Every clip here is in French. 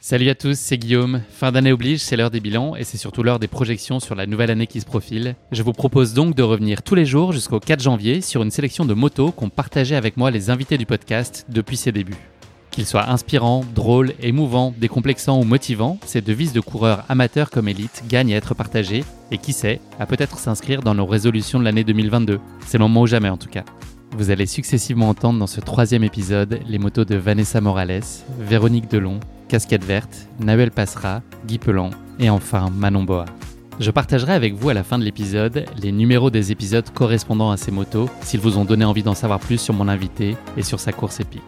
Salut à tous, c'est Guillaume. Fin d'année oblige, c'est l'heure des bilans et c'est surtout l'heure des projections sur la nouvelle année qui se profile. Je vous propose donc de revenir tous les jours jusqu'au 4 janvier sur une sélection de motos qu'ont partagé avec moi les invités du podcast depuis ses débuts. Qu'ils soient inspirants, drôles, émouvants, décomplexants ou motivants, ces devises de coureurs amateurs comme élites gagnent à être partagées et qui sait, à peut-être s'inscrire dans nos résolutions de l'année 2022. C'est le moment ou jamais en tout cas. Vous allez successivement entendre dans ce troisième épisode les motos de Vanessa Morales, Véronique Delon, Casquette Verte, Nahuel Passera, Guy Pelan et enfin Manon Boa. Je partagerai avec vous à la fin de l'épisode les numéros des épisodes correspondant à ces motos s'ils vous ont donné envie d'en savoir plus sur mon invité et sur sa course épique.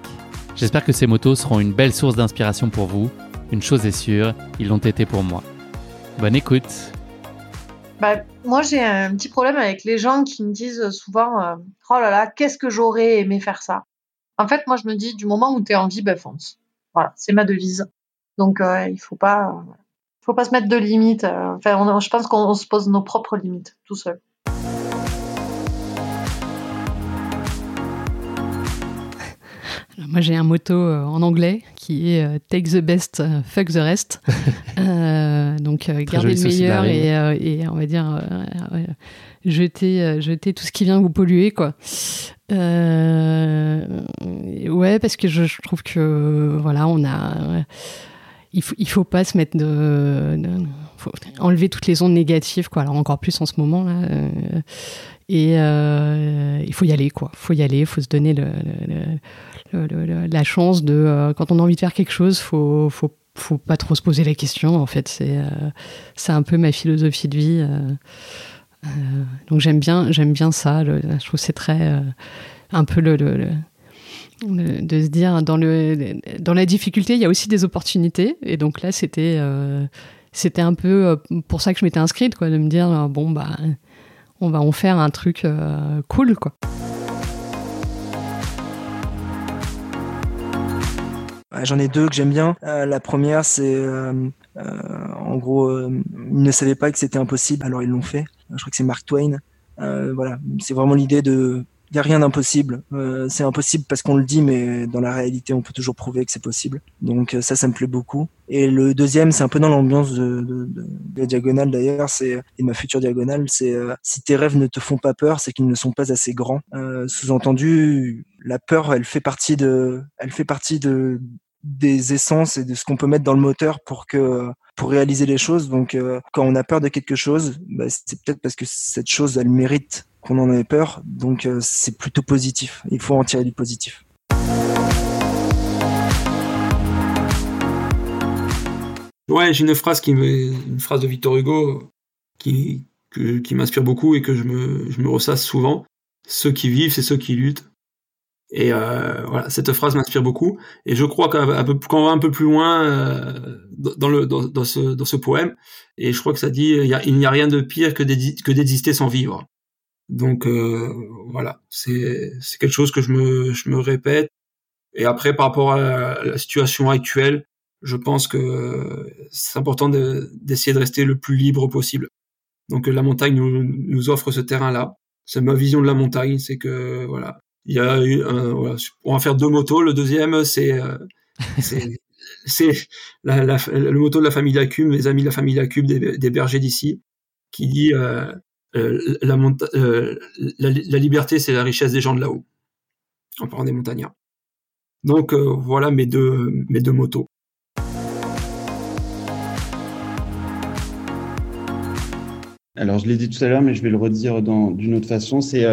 J'espère que ces motos seront une belle source d'inspiration pour vous. Une chose est sûre, ils l'ont été pour moi. Bonne écoute bah, moi, j'ai un petit problème avec les gens qui me disent souvent euh, Oh là là, qu'est-ce que j'aurais aimé faire ça? En fait, moi, je me dis du moment où tu es en vie, ben fonce. Voilà, c'est ma devise. Donc, euh, il faut pas, faut pas se mettre de limites. Euh, enfin, je pense qu'on se pose nos propres limites tout seul. Moi, j'ai un motto euh, en anglais qui est euh, Take the best, euh, fuck the rest. donc, garder le meilleur et, on va dire jeter, jeter tout ce qui vient vous polluer, quoi. ouais, parce que je, trouve que voilà, on a. il faut, il faut pas se mettre de, faut enlever toutes les ondes négatives, quoi. Alors encore plus en ce moment là. et il faut y aller, quoi. Il faut y aller, il faut se donner le la chance de euh, quand on a envie de faire quelque chose, faut faut faut pas trop se poser la question. En fait, c'est euh, un peu ma philosophie de vie. Euh, donc j'aime bien bien ça. je trouve c'est très un peu le, de se dire dans le dans la difficulté il y a aussi des opportunités et donc là c'était c'était un peu pour ça que je m'étais inscrite quoi de me dire bon bah on va en faire un truc cool quoi. J'en ai deux que j'aime bien. Euh, la première, c'est euh, euh, en gros, ils ne savaient pas que c'était impossible, alors ils l'ont fait. Je crois que c'est Mark Twain. voilà, c'est vraiment l'idée de il n'y a rien d'impossible. Euh, c'est impossible parce qu'on le dit, mais dans la réalité, on peut toujours prouver que c'est possible. Donc ça, ça me plaît beaucoup. Et le deuxième, c'est un peu dans l'ambiance de, de, de, la diagonale d'ailleurs, c'est et ma future diagonale, c'est si tes rêves ne te font pas peur, c'est qu'ils ne sont pas assez grands. Euh, Sous-entendu, la peur, elle fait partie de, elle fait partie de des essences et de ce qu'on peut mettre dans le moteur pour que pour réaliser les choses. Donc, euh, quand on a peur de quelque chose, bah, c'est peut-être parce que cette chose, elle mérite qu'on en ait peur. Donc, euh, c'est plutôt positif. Il faut en tirer du positif. Ouais, j'ai une phrase qui une phrase de Victor Hugo qui qui m'inspire beaucoup et que je me je me ressasse souvent. Ceux qui vivent, c'est ceux qui luttent. Et euh, voilà, cette phrase m'inspire beaucoup. Et je crois qu'on va un peu plus loin euh, dans, le, dans, ce, dans ce poème, et je crois que ça dit il n'y a, rien de pire que d'exister sans vivre. Donc euh, voilà, c'est quelque chose que je me, je me répète. Et après, par rapport à la, situation actuelle, je pense que c'est important d'essayer de, de rester le plus libre possible. Donc la montagne nous, nous offre ce terrain-là. C'est ma vision de la montagne, c'est que voilà, il y a un, on va faire deux motos. Le deuxième, c'est euh, c'est la, la, le moto de la famille Lacume, les amis de la famille Lacume des, des bergers d'ici, qui dit euh, euh, la, euh, la, la, liberté, c'est la richesse des gens de là-haut. En parlant des montagnards. Donc euh, voilà mes deux mes deux motos. Alors je l'ai dit tout à l'heure, mais je vais le redire d'une autre façon. C'est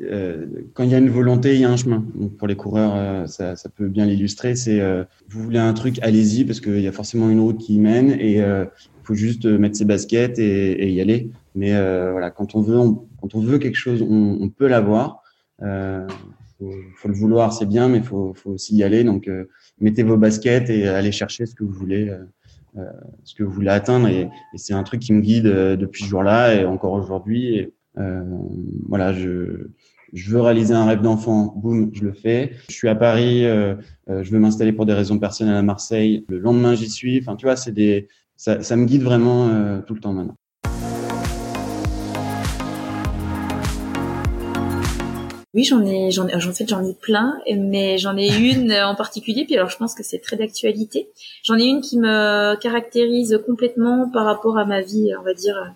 euh, quand il y a une volonté, il y a un chemin. Donc pour les coureurs, euh, ça, ça, peut bien l'illustrer. C'est euh, vous voulez un truc, allez-y parce qu'il y a forcément une route qui y mène et il faut juste mettre ses baskets et, et y aller. Mais voilà, quand on veut, quand on veut quelque chose, on, on peut l'avoir. Euh, faut, faut, le vouloir, c'est bien, mais faut, faut aussi y aller. Donc mettez vos baskets et allez chercher ce que vous voulez. ce que vous voulez atteindre et, et c'est un truc qui me guide depuis ce jour-là et encore aujourd'hui. Euh, voilà, je, je veux réaliser un rêve d'enfant, boum, je le fais. Je suis à Paris, euh, euh, je veux m'installer pour des raisons personnelles à Marseille. Le lendemain, j'y suis. Enfin, tu vois, c'est des, ça, ça me guide vraiment tout le temps maintenant. Oui, j'en ai, j'en ai, en fait, j'en ai plein, mais j'en ai une en particulier. Puis alors, je pense que c'est très d'actualité. J'en ai une qui me caractérise complètement par rapport à ma vie, on va dire, euh,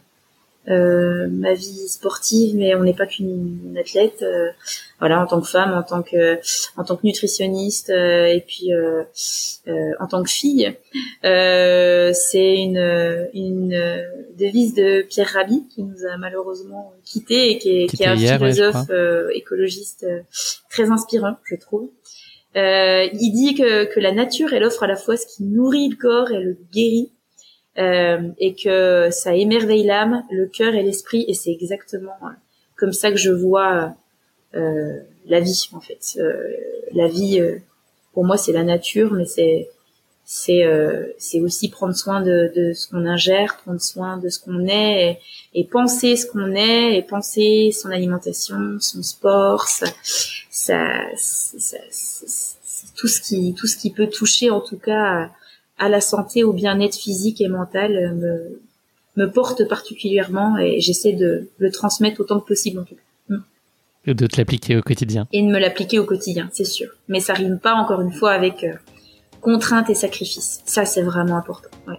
ma vie sportive, mais on n'est pas qu'une athlète. Euh, voilà, en tant que femme, en tant que, en tant que nutritionniste, euh, et puis euh, en tant que fille, c'est une, une devise de Pierre Rabhi qui nous a malheureusement quitté et qui est, qui est un philosophe écologiste très inspirant, je trouve. il dit que, que la nature, elle offre à la fois ce qui nourrit le corps et le guérit euh, et que ça émerveille l'âme, le cœur et l'esprit, et c'est exactement euh, comme ça que je vois euh, la vie en fait. la vie, pour moi, c'est la nature, mais c'est c'est c'est aussi prendre soin de, de ce qu'on ingère, prendre soin de ce qu'on est et, penser ce qu'on est et penser son alimentation, son sport, ça, ça, ça, tout ce qui tout ce qui peut toucher en tout cas à la santé, au bien-être physique et mental euh, me, me porte particulièrement et j'essaie de le transmettre autant que possible en tout cas. Mm. Et de te l'appliquer au quotidien. Et de me l'appliquer au quotidien, c'est sûr. Mais ça rime pas encore une fois avec euh, contrainte et sacrifice. Ça, c'est vraiment important. Ouais.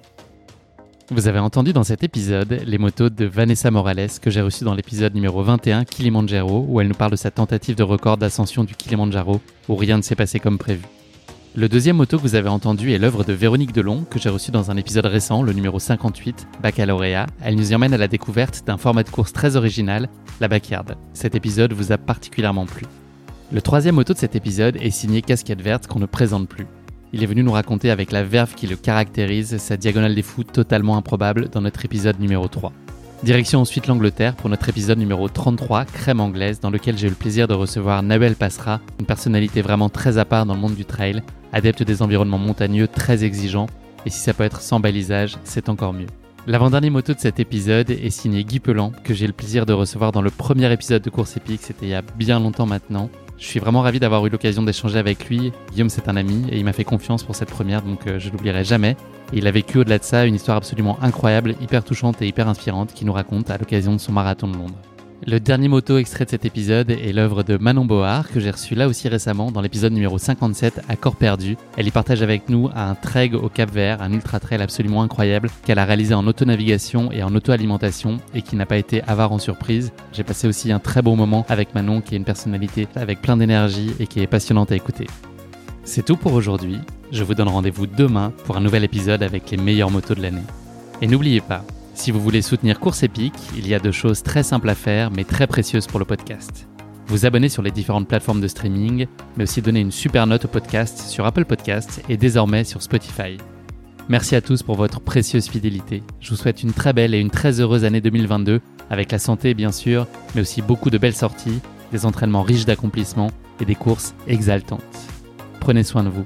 Vous avez entendu dans cet épisode les motos de Vanessa Morales que j'ai reçues dans l'épisode numéro 21 Kilimanjaro où elle nous parle de sa tentative de record d'ascension du Kilimanjaro où rien ne s'est passé comme prévu. Le deuxième moto que vous avez entendu est l'œuvre de Véronique Delon, que j'ai reçue dans un épisode récent, le numéro 58, Baccalauréat. Elle nous y emmène à la découverte d'un format de course très original, la backyard. Cet épisode vous a particulièrement plu. Le troisième moto de cet épisode est signé Casquette Verte qu'on ne présente plus. Il est venu nous raconter avec la verve qui le caractérise sa diagonale des fous totalement improbable dans notre épisode numéro 3. Direction ensuite l'Angleterre pour notre épisode numéro 33, Crème anglaise, dans lequel j'ai eu le plaisir de recevoir Nabel Passera, une personnalité vraiment très à part dans le monde du trail, adepte des environnements montagneux très exigeants, et si ça peut être sans balisage, c'est encore mieux. L'avant-dernier moto de cet épisode est signé Guy Pelan, que j'ai le plaisir de recevoir dans le premier épisode de Course Épique, c'était il y a bien longtemps maintenant. Je suis vraiment ravi d'avoir eu l'occasion d'échanger avec lui. Guillaume, c'est un ami et il m'a fait confiance pour cette première, donc euh, je l'oublierai jamais. Il a vécu au-delà de ça une histoire absolument incroyable, hyper touchante et hyper inspirante qu'il nous raconte à l'occasion de son marathon de Londres. Le dernier moto extrait de cet épisode est l'œuvre de Manon Board, que j'ai reçu là aussi récemment dans l'épisode numéro 57 à Corps Perdu. Elle y partage avec nous un treg au Cap Vert, un ultra trail absolument incroyable qu'elle a réalisé en auto-navigation et en auto-alimentation et qui n'a pas été avare en surprise. J'ai passé aussi un très beau moment avec Manon qui est une personnalité avec plein d'énergie et qui est passionnante à écouter. C'est tout pour aujourd'hui. Je vous donne rendez-vous demain pour un nouvel épisode avec les meilleures motos de l'année. Et n'oubliez pas, si vous voulez soutenir Course Épique, il y a deux choses très simples à faire mais très précieuses pour le podcast. Vous abonner sur les différentes plateformes de streaming, mais aussi donner une super note au podcast sur Apple Podcasts et désormais sur Spotify. Merci à tous pour votre précieuse fidélité. Je vous souhaite une très belle et une très heureuse année 2022, avec la santé bien sûr, mais aussi beaucoup de belles sorties, des entraînements riches d'accomplissements et des courses exaltantes. Prenez soin de vous.